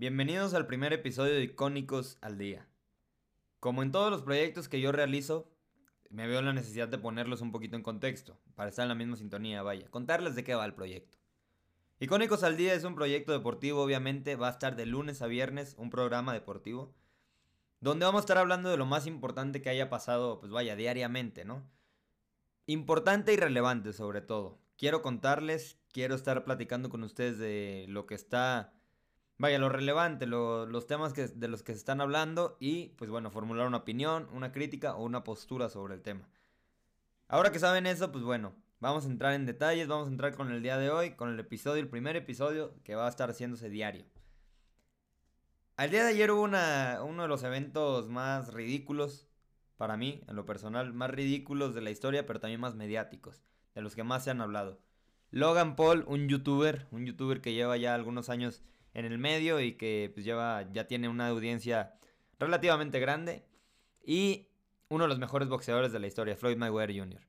Bienvenidos al primer episodio de Icónicos al Día. Como en todos los proyectos que yo realizo, me veo la necesidad de ponerlos un poquito en contexto, para estar en la misma sintonía, vaya, contarles de qué va el proyecto. Icónicos al Día es un proyecto deportivo, obviamente, va a estar de lunes a viernes, un programa deportivo, donde vamos a estar hablando de lo más importante que haya pasado, pues vaya, diariamente, ¿no? Importante y relevante sobre todo. Quiero contarles, quiero estar platicando con ustedes de lo que está, vaya, lo relevante, los temas que, de los que se están hablando y, pues bueno, formular una opinión, una crítica o una postura sobre el tema. Ahora que saben eso, pues bueno, vamos a entrar en detalles, vamos a entrar con el día de hoy, con el episodio, el primer episodio que va a estar haciéndose diario. Al día de ayer hubo uno de los eventos más ridículos, para mí, en lo personal, más ridículos de la historia, pero también más mediáticos, de los que más se han hablado. Logan Paul, un youtuber, un youtuber que lleva ya algunos años en el medio y que pues, lleva, ya tiene una audiencia relativamente grande. Y uno de los mejores boxeadores de la historia, Floyd Mayweather Jr.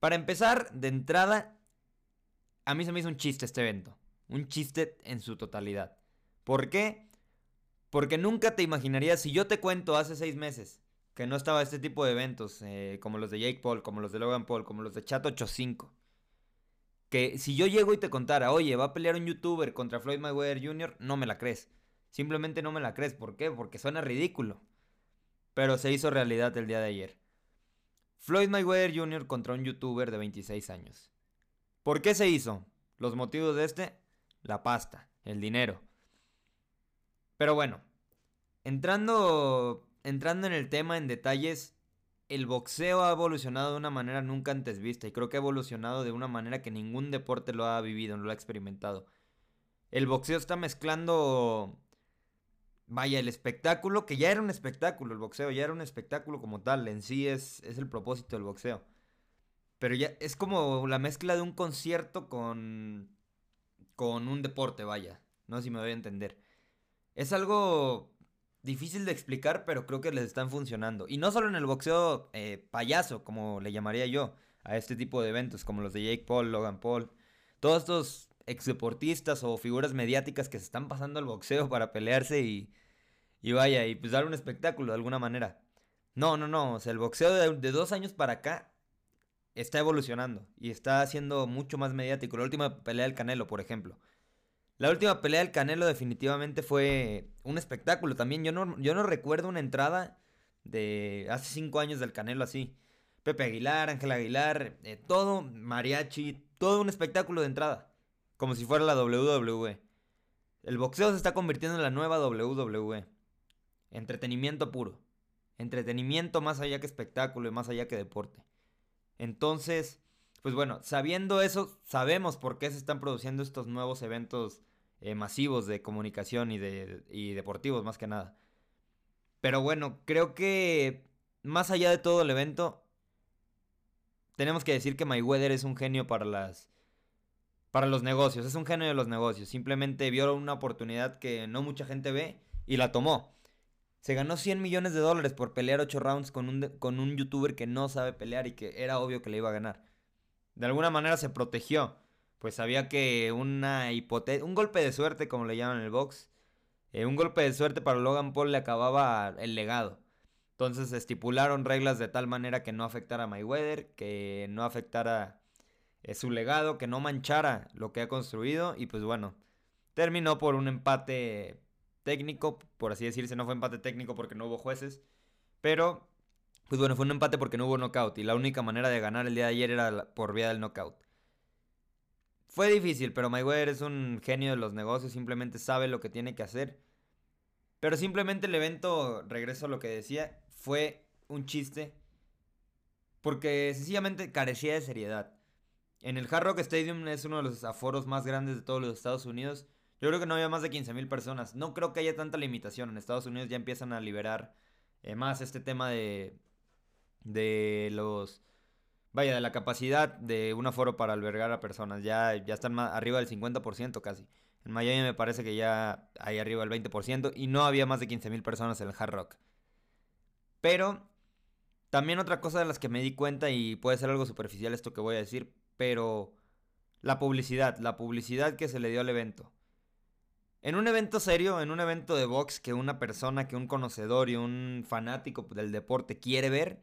Para empezar, de entrada, a mí se me hizo un chiste este evento. Un chiste en su totalidad. ¿Por qué? Porque nunca te imaginarías, si yo te cuento hace seis meses que no estaba este tipo de eventos, eh, como los de Jake Paul, como los de Logan Paul, como los de Chat 85, que si yo llego y te contara, oye, va a pelear un youtuber contra Floyd Mayweather Jr., no me la crees. Simplemente no me la crees. ¿Por qué? Porque suena ridículo. Pero se hizo realidad el día de ayer. Floyd Mayweather Jr. contra un youtuber de 26 años. ¿Por qué se hizo? Los motivos de este, la pasta, el dinero. Pero bueno, entrando, entrando en el tema en detalles, el boxeo ha evolucionado de una manera nunca antes vista y creo que ha evolucionado de una manera que ningún deporte lo ha vivido, no lo ha experimentado. El boxeo está mezclando, vaya, el espectáculo, que ya era un espectáculo, el boxeo ya era un espectáculo como tal, en sí es, es el propósito del boxeo. Pero ya es como la mezcla de un concierto con, con un deporte, vaya, no sé si me voy a entender. Es algo difícil de explicar, pero creo que les están funcionando. Y no solo en el boxeo eh, payaso, como le llamaría yo, a este tipo de eventos, como los de Jake Paul, Logan Paul. Todos estos exdeportistas o figuras mediáticas que se están pasando al boxeo para pelearse y, y vaya, y pues dar un espectáculo de alguna manera. No, no, no, o sea, el boxeo de, de dos años para acá está evolucionando y está haciendo mucho más mediático. La última pelea del Canelo, por ejemplo. La última pelea del Canelo definitivamente fue un espectáculo también. Yo no, yo no recuerdo una entrada de hace cinco años del Canelo así. Pepe Aguilar, Ángel Aguilar, eh, todo, mariachi, todo un espectáculo de entrada. Como si fuera la WWE. El boxeo se está convirtiendo en la nueva WWE. Entretenimiento puro. Entretenimiento más allá que espectáculo y más allá que deporte. Entonces, pues bueno, sabiendo eso, sabemos por qué se están produciendo estos nuevos eventos eh, masivos de comunicación y, de, y deportivos más que nada. Pero bueno, creo que más allá de todo el evento, tenemos que decir que Mayweather es un genio para las para los negocios, es un genio de los negocios. Simplemente vio una oportunidad que no mucha gente ve y la tomó. Se ganó 100 millones de dólares por pelear 8 rounds con un, con un youtuber que no sabe pelear y que era obvio que le iba a ganar de alguna manera se protegió. Pues sabía que una un golpe de suerte, como le llaman en el box, eh, un golpe de suerte para Logan Paul le acababa el legado. Entonces estipularon reglas de tal manera que no afectara a Mayweather, que no afectara eh, su legado, que no manchara lo que ha construido. Y pues bueno, terminó por un empate técnico, por así decirse, no fue empate técnico porque no hubo jueces. Pero pues bueno, fue un empate porque no hubo knockout y la única manera de ganar el día de ayer era por vía del knockout. Fue difícil, pero Mayweather es un genio de los negocios, simplemente sabe lo que tiene que hacer. Pero simplemente el evento, regreso a lo que decía, fue un chiste. Porque sencillamente carecía de seriedad. En el Hard Rock Stadium es uno de los aforos más grandes de todos los Estados Unidos. Yo creo que no había más de 15.000 personas. No creo que haya tanta limitación. En Estados Unidos ya empiezan a liberar eh, más este tema de, de los vaya, de la capacidad de un aforo para albergar a personas. Ya, ya están más, arriba del 50% casi. En Miami me parece que ya hay arriba del 20% y no había más de 15.000 personas en el Hard Rock. Pero también otra cosa de las que me di cuenta y puede ser algo superficial esto que voy a decir, pero la publicidad, la publicidad que se le dio al evento. En un evento serio, en un evento de box que una persona, que un conocedor y un fanático del deporte quiere ver,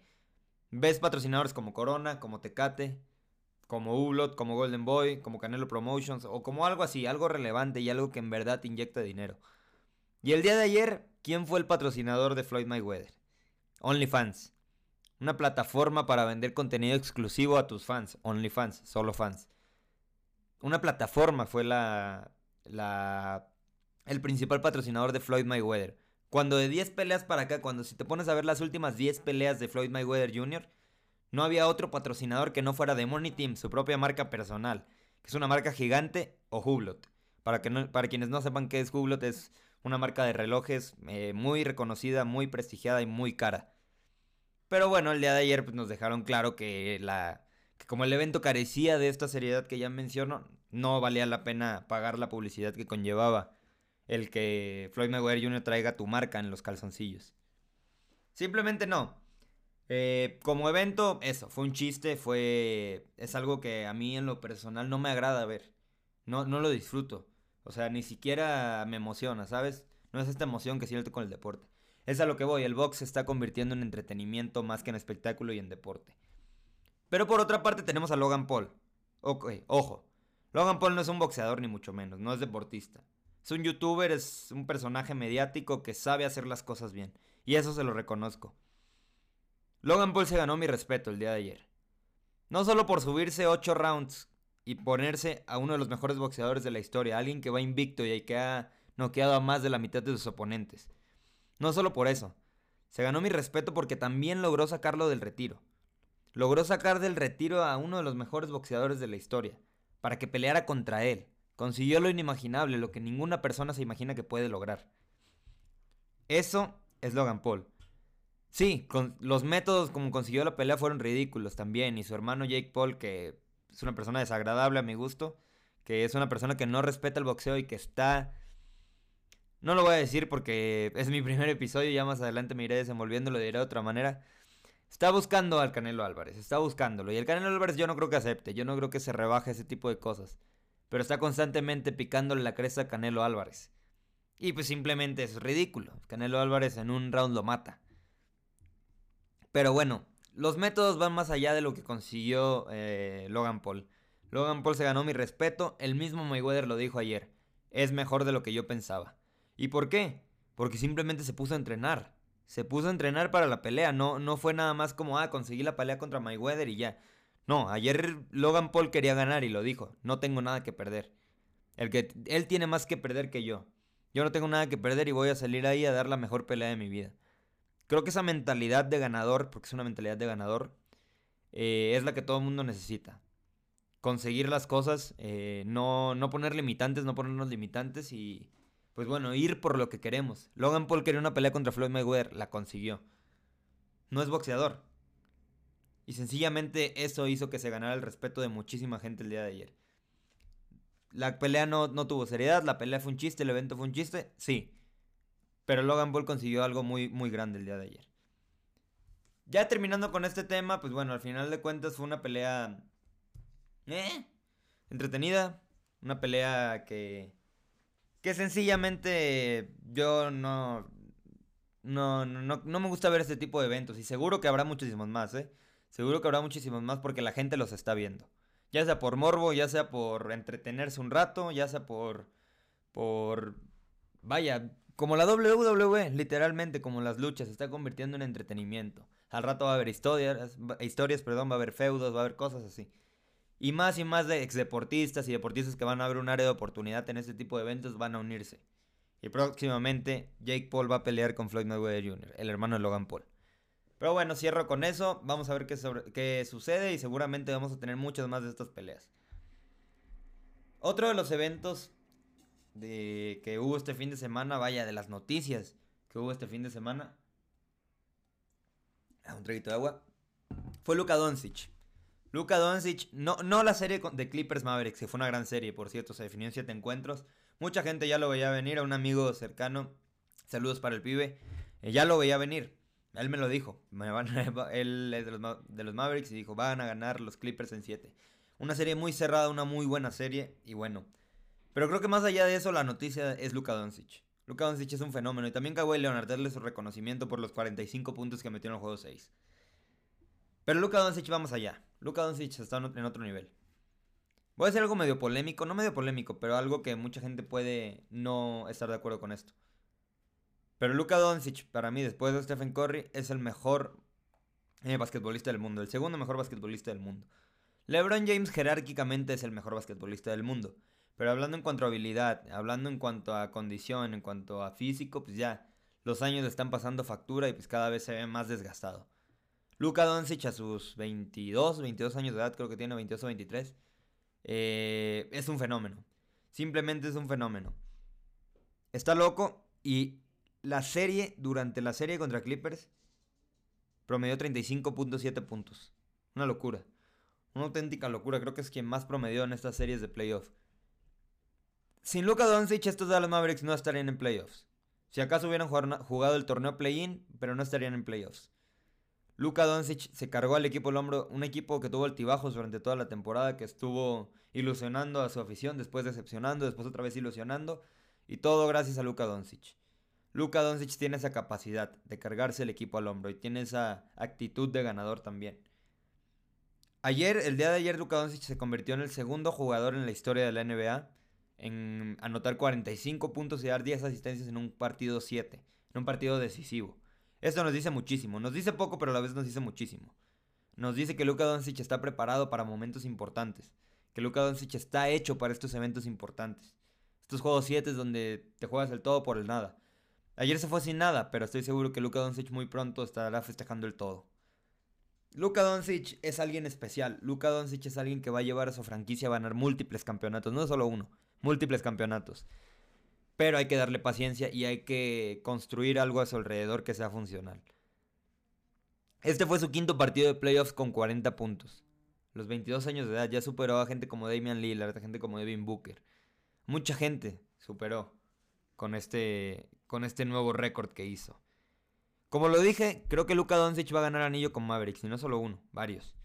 ves patrocinadores como Corona, como Tecate, como Hublot, como Golden Boy, como Canelo Promotions o como algo así, algo relevante y algo que en verdad te inyecta dinero. Y el día de ayer, ¿quién fue el patrocinador de Floyd Mayweather? OnlyFans. Una plataforma para vender contenido exclusivo a tus fans. OnlyFans, solo fans. Una plataforma fue la, la el principal patrocinador de Floyd Mayweather. Cuando de 10 peleas para acá, cuando si te pones a ver las últimas 10 peleas de Floyd Mayweather Jr., no había otro patrocinador que no fuera de Money Team, su propia marca personal, que es una marca gigante o Hublot. Para, que para quienes no sepan qué es Hublot, es una marca de relojes eh, muy reconocida, muy prestigiada y muy cara. Pero bueno, el día de ayer pues, nos dejaron claro que, la, que como el evento carecía de esta seriedad que ya menciono, no valía la pena pagar la publicidad que conllevaba el que Floyd Mayweather Jr. traiga tu marca en los calzoncillos. Simplemente no. Eh, como evento, eso, fue un chiste, fue... Es algo que a mí en lo personal no me agrada ver. No, no lo disfruto. O sea, ni siquiera me emociona, ¿sabes? No es esta emoción que siento con el deporte. Es a lo que voy, el box se está convirtiendo en entretenimiento más que en espectáculo y en deporte. Pero por otra parte tenemos a Logan Paul. Ok, ojo. Logan Paul no es un boxeador ni mucho menos, no es deportista. Es un youtuber, es un personaje mediático que sabe hacer las cosas bien. Y eso se lo reconozco. Logan Paul se ganó mi respeto el día de ayer. No solo por subirse 8 rounds y ponerse a uno de los mejores boxeadores de la historia, alguien que va invicto y que ha noqueado a más de la mitad de sus oponentes. No solo por eso. Se ganó mi respeto porque también logró sacarlo del retiro. Logró sacar del retiro a uno de los mejores boxeadores de la historia, para que peleara contra él. Consiguió lo inimaginable, lo que ninguna persona se imagina que puede lograr. Eso es Logan Paul. Sí, los métodos como consiguió la pelea fueron ridículos también. Y su hermano Jake Paul, que es una persona desagradable a mi gusto, que es una persona que no respeta el boxeo y que está... No lo voy a decir porque es mi primer episodio, ya más adelante me iré desenvolviendo, lo diré de otra manera. Está buscando al Canelo Álvarez, está buscándolo. Y el Canelo Álvarez yo no creo que acepte, yo no creo que se rebaje ese tipo de cosas pero está constantemente picándole la cresta a Canelo Álvarez. Y pues simplemente es ridículo. Canelo Álvarez en un round lo mata. Pero bueno, los métodos van más allá de lo que consiguió eh, Logan Paul. Logan Paul se ganó mi respeto, el mismo Mayweather lo dijo ayer. Es mejor de lo que yo pensaba. ¿Y por qué? Porque simplemente se puso a entrenar. Se puso a entrenar para la pelea, no, no fue nada más como, ah, conseguí la pelea contra Mayweather y ya. No, ayer Logan Paul quería ganar y lo dijo. No tengo nada que perder. El que, él tiene más que perder que yo. Yo no tengo nada que perder y voy a salir ahí a dar la mejor pelea de mi vida. Creo que esa mentalidad de ganador, porque es una mentalidad de ganador, eh, es la que todo el mundo necesita. Conseguir las cosas, eh, no, no poner limitantes, no ponernos limitantes y, pues bueno, ir por lo que queremos. Logan Paul quería una pelea contra Floyd Mayweather, la consiguió. No es boxeador, y sencillamente eso hizo que se ganara el respeto de muchísima gente el día de ayer. La pelea no, no tuvo seriedad, la pelea fue un chiste, el evento fue un chiste, sí. Pero Logan Paul consiguió algo muy, muy grande el día de ayer. Ya terminando con este tema, pues bueno, al final de cuentas fue una pelea... ¿Eh? Entretenida. Una pelea que... Que sencillamente yo no... No, no, no me gusta ver este tipo de eventos. Y seguro que habrá muchísimos más, ¿eh? Seguro que habrá muchísimos más porque la gente los está viendo. Ya sea por morbo, ya sea por entretenerse un rato, ya sea por... por... Vaya, como la WWE, literalmente como las luchas, se está convirtiendo en entretenimiento. Al rato va a haber historias, historias, perdón, va a haber feudos, va a haber cosas así. Y más y más de exdeportistas y deportistas que van a ver un área de oportunidad en este tipo de eventos van a unirse. Y próximamente Jake Paul va a pelear con Floyd Mayweather Jr., el hermano de Logan Paul. Pero bueno, cierro con eso. Vamos a ver qué, sucede y seguramente vamos a tener muchas más de estas peleas. Otro de los eventos de, que hubo este fin de semana, vaya, de las noticias que hubo este fin de semana. Ah, un traguito de agua. Fue Luka Doncic. Luka Doncic, no, no la serie de Clippers Mavericks, que fue una gran serie, por cierto, se definió en siete encuentros. Mucha gente ya lo veía venir, a un amigo cercano, saludos para el pibe, eh, ya lo veía venir. Él me lo dijo. Me van, él es de los, de los, Mavericks y dijo, van a ganar los Clippers en 7. Una serie muy cerrada, una muy buena serie. Y bueno, Pero creo que más allá de eso, la noticia es Luka Doncic. Luka Doncic es un fenómeno. Y también Kawhi Leonard, darle su reconocimiento por los 45 puntos que metió en el juego 6. Pero Luka Doncic vamos allá. Luka Doncic está en otro nivel. Voy a decir algo medio polémico, no medio polémico, pero algo que mucha gente puede no estar de acuerdo con esto. Pero Luka Doncic, para mí, después de Stephen Curry, es el mejor eh, basquetbolista del mundo. El segundo mejor basquetbolista del mundo. LeBron James jerárquicamente es el mejor basquetbolista del mundo. Pero hablando en cuanto a habilidad, hablando en cuanto a condición, en cuanto a físico, pues ya los años están pasando factura y pues cada vez se ve más desgastado. Luka Doncic a sus 22, 22 años de edad, creo que tiene 22 o 23, eh, es un fenómeno. Simplemente es un fenómeno. Está loco y la serie, durante la serie contra Clippers, promedió 35.7 puntos. Una locura. Una auténtica locura. Creo que es quien más promedió en estas series de playoffs. Sin Luka Doncic, estos Dallas Mavericks no estarían en playoffs. Si acaso hubieran jugado el torneo play-in, pero no estarían en playoffs. Luka Doncic se cargó al equipo el hombro, un equipo que tuvo altibajos durante toda la temporada, que estuvo ilusionando a su afición, después decepcionando, después otra vez ilusionando, y todo gracias a Luka Doncic. Luka Doncic tiene esa capacidad de cargarse el equipo al hombro y tiene esa actitud de ganador también. Ayer, el día de ayer, Luka Doncic se convirtió en el segundo jugador en la historia de la NBA en anotar 45 puntos y dar 10 asistencias en un partido 7, en un partido decisivo. Esto nos dice muchísimo, nos dice poco, pero a la vez nos dice muchísimo. Nos dice que Luka Doncic está preparado para momentos importantes, que Luka Doncic está hecho para estos eventos importantes. Estos juegos 7 es donde te juegas el todo por el nada. Ayer se fue sin nada, pero estoy seguro que Luka Doncic muy pronto estará festejando el todo. Luka Doncic es alguien especial. Luka Doncic es alguien que va a llevar a su franquicia a ganar múltiples campeonatos, no solo uno, múltiples campeonatos. Pero hay que darle paciencia y hay que construir algo a su alrededor que sea funcional. Este fue su quinto partido de playoffs con 40 puntos. Los 22 años de edad ya superó a gente como Damian Lillard, a gente como Devin Booker. Mucha gente superó con este, con este nuevo récord que hizo. Como lo dije, creo que Luka Doncic va a ganar anillo con Mavericks, y no solo uno, varios.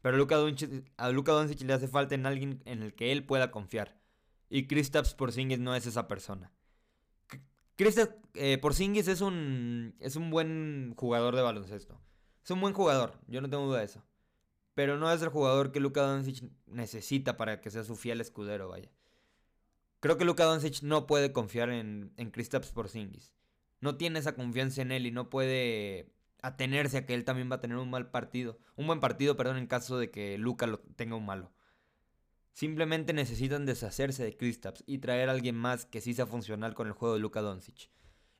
Pero Doncic, a Luka Doncic le hace falta en alguien en el que él pueda confiar. Y Kristaps Porzingis no es esa persona. Kristaps eh, Porzingis es un, es un buen jugador de baloncesto. Es un buen jugador, yo no tengo duda de eso. Pero no es el jugador que Luka Doncic necesita para que sea su fiel escudero, vaya. Creo que Luka Doncic no puede confiar en, en Kristaps Porzingis. No tiene esa confianza en él y no puede atenerse a que él también va a tener un mal partido. Un buen partido, perdón, en caso de que Luka lo tenga un malo. Simplemente necesitan deshacerse de Kristaps y traer a alguien más que sí sea funcional con el juego de Luka Doncic.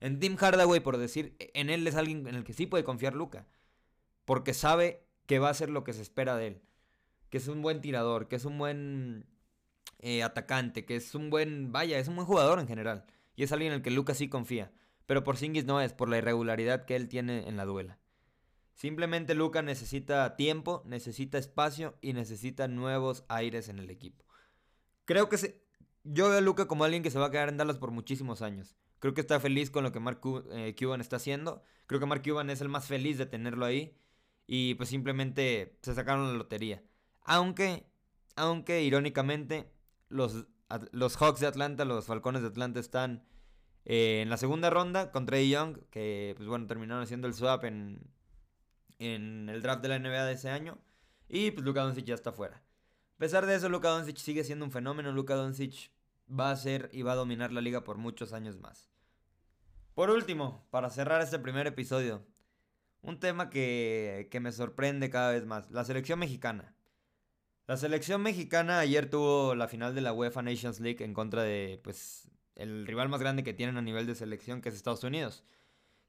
En Tim Hardaway, por decir, en él es alguien en el que sí puede confiar Luka. Porque sabe que va a hacer lo que se espera de él. Que es un buen tirador, que es un buen eh, atacante, que es un buen, vaya, es un buen jugador en general. Y es alguien en el que Luka sí confía. Pero por Singis no es, por la irregularidad que él tiene en la duela. Simplemente Luca necesita tiempo, necesita espacio y necesita nuevos aires en el equipo. Creo que se... yo veo a Luca como alguien que se va a quedar en Dallas por muchísimos años. Creo que está feliz con lo que Mark eh, Cuban está haciendo. Creo que Mark Cuban es el más feliz de tenerlo ahí. Y pues simplemente se sacaron la lotería. Aunque, aunque irónicamente, los, los Hawks de Atlanta, los Falcones de Atlanta están eh, en la segunda ronda con Trey Young. Que pues bueno, terminaron haciendo el swap en, en el draft de la NBA de ese año. Y pues Luka Doncic ya está fuera. A pesar de eso, Luka Doncic sigue siendo un fenómeno. Luka Doncic va a ser y va a dominar la liga por muchos años más. Por último, para cerrar este primer episodio, un tema que, que me sorprende cada vez más, la selección mexicana. La selección mexicana ayer tuvo la final de la UEFA Nations League en contra de pues el rival más grande que tienen a nivel de selección que es Estados Unidos.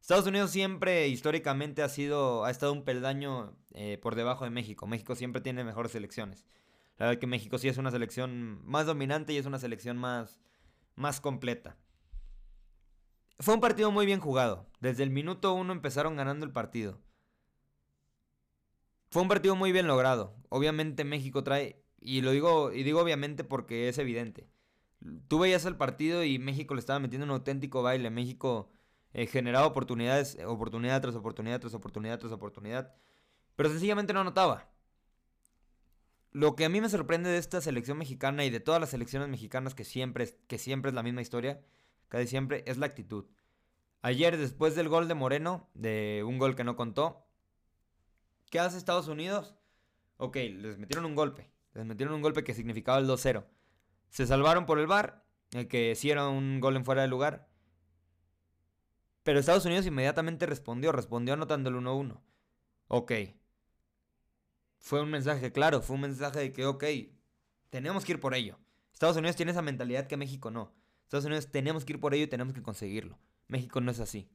Estados Unidos siempre históricamente ha sido ha estado un peldaño eh, por debajo de México. México siempre tiene mejores selecciones. La verdad que México sí es una selección más dominante y es una selección más más completa. Fue un partido muy bien jugado. Desde el minuto uno empezaron ganando el partido. Fue un partido muy bien logrado. Obviamente México trae y lo digo y digo obviamente porque es evidente. Tú veías el partido y México le estaba metiendo un auténtico baile. México eh, generaba oportunidades, oportunidad tras oportunidad tras oportunidad tras oportunidad, pero sencillamente no anotaba. lo que a mí me sorprende de esta selección mexicana y de todas las selecciones mexicanas que siempre, que siempre es la misma historia, casi siempre, es la actitud. Ayer, después del gol de Moreno, de un gol que no contó, ¿qué hace Estados Unidos? Ok, les metieron un golpe. Les metieron un golpe que significaba el 2-0. Se salvaron por el bar, el que sí era un gol en fuera de lugar. Pero Estados Unidos inmediatamente respondió, respondió anotando el 1-1. Ok. Fue un mensaje claro, fue un mensaje de que, ok, tenemos que ir por ello. Estados Unidos tiene esa mentalidad que México no. Estados Unidos tenemos que ir por ello y tenemos que conseguirlo. México no es así.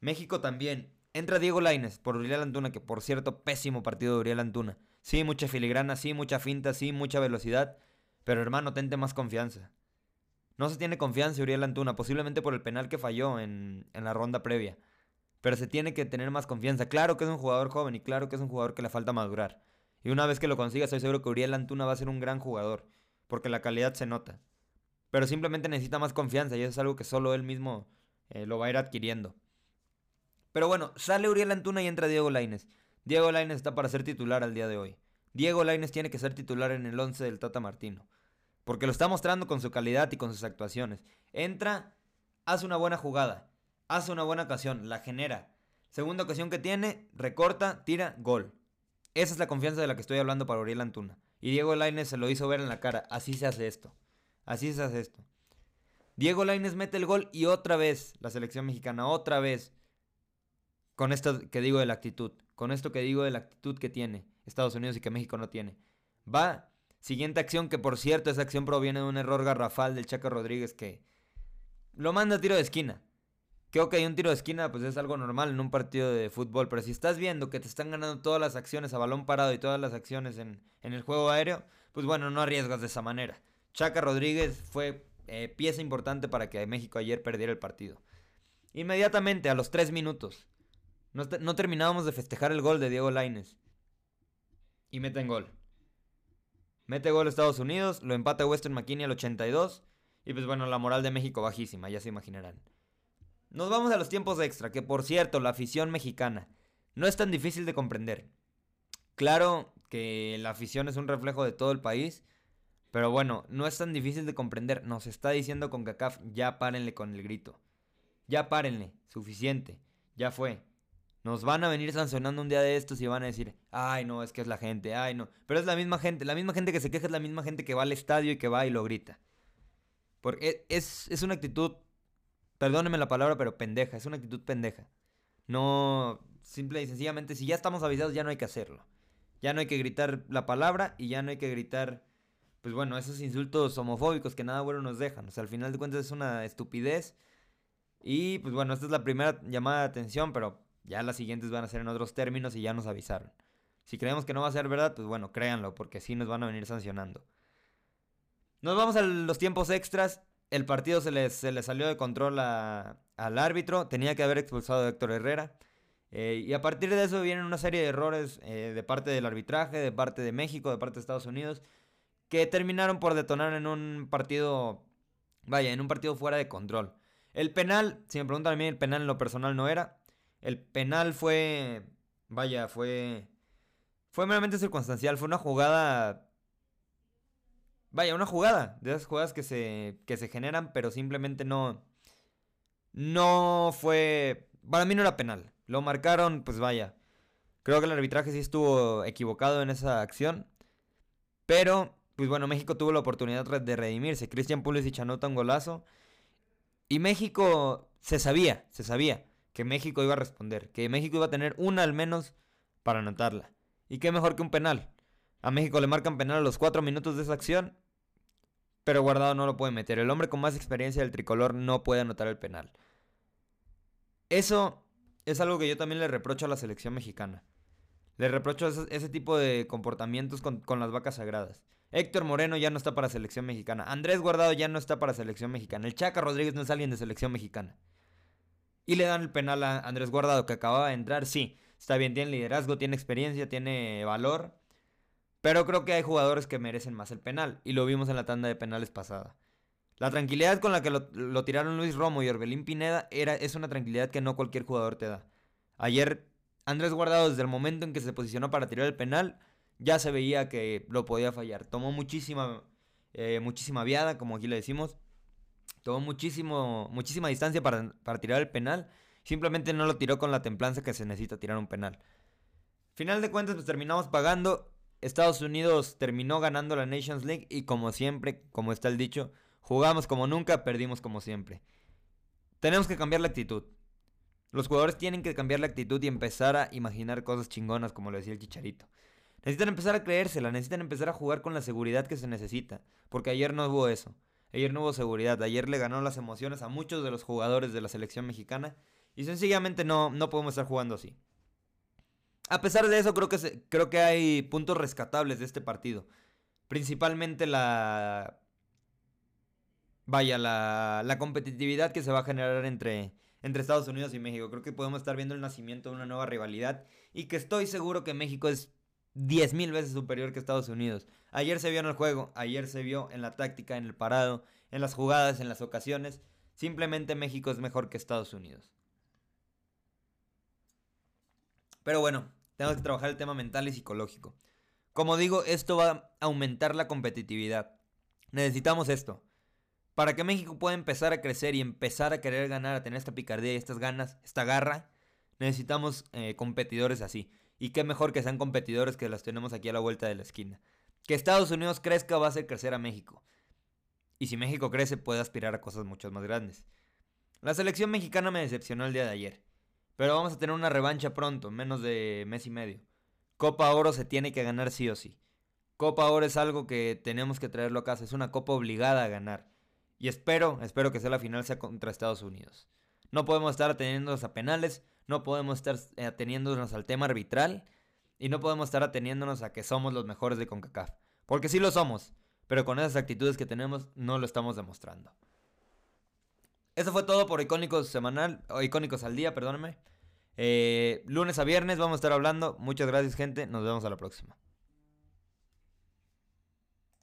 México también. Entra Diego Laines por Uriel Antuna, que por cierto, pésimo partido de Uriel Antuna. Sí, mucha filigrana, sí, mucha finta, sí, mucha velocidad. Pero hermano, tente más confianza. No se tiene confianza Uriel Antuna, posiblemente por el penal que falló en, en la ronda previa. Pero se tiene que tener más confianza. Claro que es un jugador joven y claro que es un jugador que le falta madurar. Y una vez que lo consiga, estoy seguro que Uriel Antuna va a ser un gran jugador. Porque la calidad se nota. Pero simplemente necesita más confianza y eso es algo que solo él mismo eh, lo va a ir adquiriendo. Pero bueno, sale Uriel Antuna y entra Diego Laines. Diego Laines está para ser titular al día de hoy. Diego Laines tiene que ser titular en el 11 del Tata Martino. Porque lo está mostrando con su calidad y con sus actuaciones. Entra, hace una buena jugada, hace una buena ocasión, la genera. Segunda ocasión que tiene, recorta, tira, gol. Esa es la confianza de la que estoy hablando para Uriel Antuna. Y Diego Laines se lo hizo ver en la cara. Así se hace esto. Así se hace esto. Diego Laines mete el gol y otra vez la selección mexicana, otra vez. Con esto que digo de la actitud. Con esto que digo de la actitud que tiene Estados Unidos y que México no tiene. Va Siguiente acción, que por cierto, esa acción proviene de un error garrafal del Chaco Rodríguez que lo manda a tiro de esquina. Creo que hay un tiro de esquina, pues es algo normal en un partido de fútbol. Pero si estás viendo que te están ganando todas las acciones a balón parado y todas las acciones en, el juego aéreo, pues bueno, no arriesgas de esa manera. Chaca Rodríguez fue eh, pieza importante para que México ayer perdiera el partido. Inmediatamente, a los tres minutos, no, terminábamos de festejar el gol de Diego Laines. Y meten gol. Mete gol Estados Unidos, lo empata Western McKinney al 82. Y pues bueno, la moral de México bajísima, ya se imaginarán. Nos vamos a los tiempos extra, que por cierto, la afición mexicana no es tan difícil de comprender. Claro que la afición es un reflejo de todo el país, pero bueno, no es tan difícil de comprender. Nos está diciendo con CACAF, ya párenle con el grito. Ya párenle, suficiente, ya fue. Nos van a venir sancionando un día de estos y van a decir, ay no, es que es la gente, ay no. Pero es la misma gente, la misma gente que se queja es la misma gente que va al estadio y que va y lo grita. Porque es, es una actitud, perdónenme la palabra, pero pendeja, es una actitud pendeja. No, simple y sencillamente, si ya estamos avisados ya no hay que hacerlo. Ya no hay que gritar la palabra y ya no hay que gritar, pues bueno, esos insultos homofóbicos que nada bueno nos dejan. O sea, al final de cuentas es una estupidez. Y pues bueno, esta es la primera llamada de atención, pero ya las siguientes van a ser en otros términos y ya nos avisaron. Si creemos que no va a ser verdad, pues bueno, créanlo, porque sí nos van a venir sancionando. Nos vamos a los tiempos extras. El partido se le se salió de control al árbitro. Tenía que haber expulsado a Héctor Herrera. Eh, y a partir de eso vienen una serie de errores eh, de parte del arbitraje, de parte de México, de parte de Estados Unidos, que terminaron por detonar en un partido, vaya, en un partido fuera de control. El penal, si me preguntan a mí, el penal en lo personal no era. El penal fue, vaya, fue, fue meramente circunstancial. Fue una jugada, vaya, una jugada de esas jugadas que se, que se generan, pero simplemente no, no fue, para mí no era penal. Lo marcaron, pues vaya. Creo que el arbitraje sí estuvo equivocado en esa acción. Pero, pues bueno, México tuvo la oportunidad de redimirse. Cristian Pulisic anota un golazo. Y México se sabía, se sabía que México iba a responder, que México iba a tener una al menos para anotarla. Y qué mejor que un penal. A México le marcan penal a los cuatro minutos de esa acción, pero Guardado no lo puede meter. El hombre con más experiencia del tricolor no puede anotar el penal. Eso es algo que yo también le reprocho a la selección mexicana. Le reprocho ese, tipo de comportamientos con, con, las vacas sagradas. Héctor Moreno ya no está para selección mexicana. Andrés Guardado ya no está para selección mexicana. El Chaca Rodríguez no es alguien de selección mexicana. Y le dan el penal a Andrés Guardado que acababa de entrar. Sí, está bien, tiene liderazgo, tiene experiencia, tiene valor. Pero creo que hay jugadores que merecen más el penal. Y lo vimos en la tanda de penales pasada. La tranquilidad con la que lo, tiraron Luis Romo y Orbelín Pineda era, es una tranquilidad que no cualquier jugador te da. Ayer Andrés Guardado desde el momento en que se posicionó para tirar el penal ya se veía que lo podía fallar. Tomó muchísima, eh, muchísima viada, como aquí le decimos. Tomó muchísimo, muchísima distancia para, para tirar el penal. Simplemente no lo tiró con la templanza que se necesita tirar un penal. Final de cuentas, pues terminamos pagando. Estados Unidos terminó ganando la Nations League y como siempre, como está el dicho, jugamos como nunca, perdimos como siempre. Tenemos que cambiar la actitud. Los jugadores tienen que cambiar la actitud y empezar a imaginar cosas chingonas, como lo decía el Chicharito. Necesitan empezar a creérsela, necesitan empezar a jugar con la seguridad que se necesita, porque ayer no hubo eso. Ayer no hubo seguridad, ayer le ganó las emociones a muchos de los jugadores de la selección mexicana y sencillamente no, no podemos estar jugando así. A pesar de eso, creo que, creo que hay puntos rescatables de este partido. Principalmente la... Vaya, la, la competitividad que se va a generar entre, entre Estados Unidos y México. Creo que podemos estar viendo el nacimiento de una nueva rivalidad y que estoy seguro que México es 10.000 veces superior que Estados Unidos. Ayer se vio en el juego, ayer se vio en la táctica, en el parado, en las jugadas, en las ocasiones. Simplemente México es mejor que Estados Unidos. Pero bueno, tenemos que trabajar el tema mental y psicológico. Como digo, esto va a aumentar la competitividad. Necesitamos esto. Para que México pueda empezar a crecer y empezar a querer ganar, a tener esta picardía y estas ganas, esta garra, necesitamos eh, competidores así. Y qué mejor que sean competidores que las tenemos aquí a la vuelta de la esquina. Que Estados Unidos crezca va a hacer crecer a México. Y si México crece puede aspirar a cosas mucho más grandes. La selección mexicana me decepcionó el día de ayer. Pero vamos a tener una revancha pronto, menos de mes y medio. Copa Oro se tiene que ganar sí o sí. Copa Oro es algo que tenemos que traerlo a casa, es una copa obligada a ganar. Y espero, espero que sea la final sea contra Estados Unidos. No podemos estar ateniéndonos a penales, no podemos estar eh, ateniéndonos al tema arbitral y no podemos estar ateniéndonos a que somos los mejores de CONCACAF. Porque sí lo somos, pero con esas actitudes que tenemos no lo estamos demostrando. Eso fue todo por Icónicos Semanal, o Icónicos al Día, perdóname. Eh, lunes a viernes vamos a estar hablando. Muchas gracias, gente. Nos vemos a la próxima.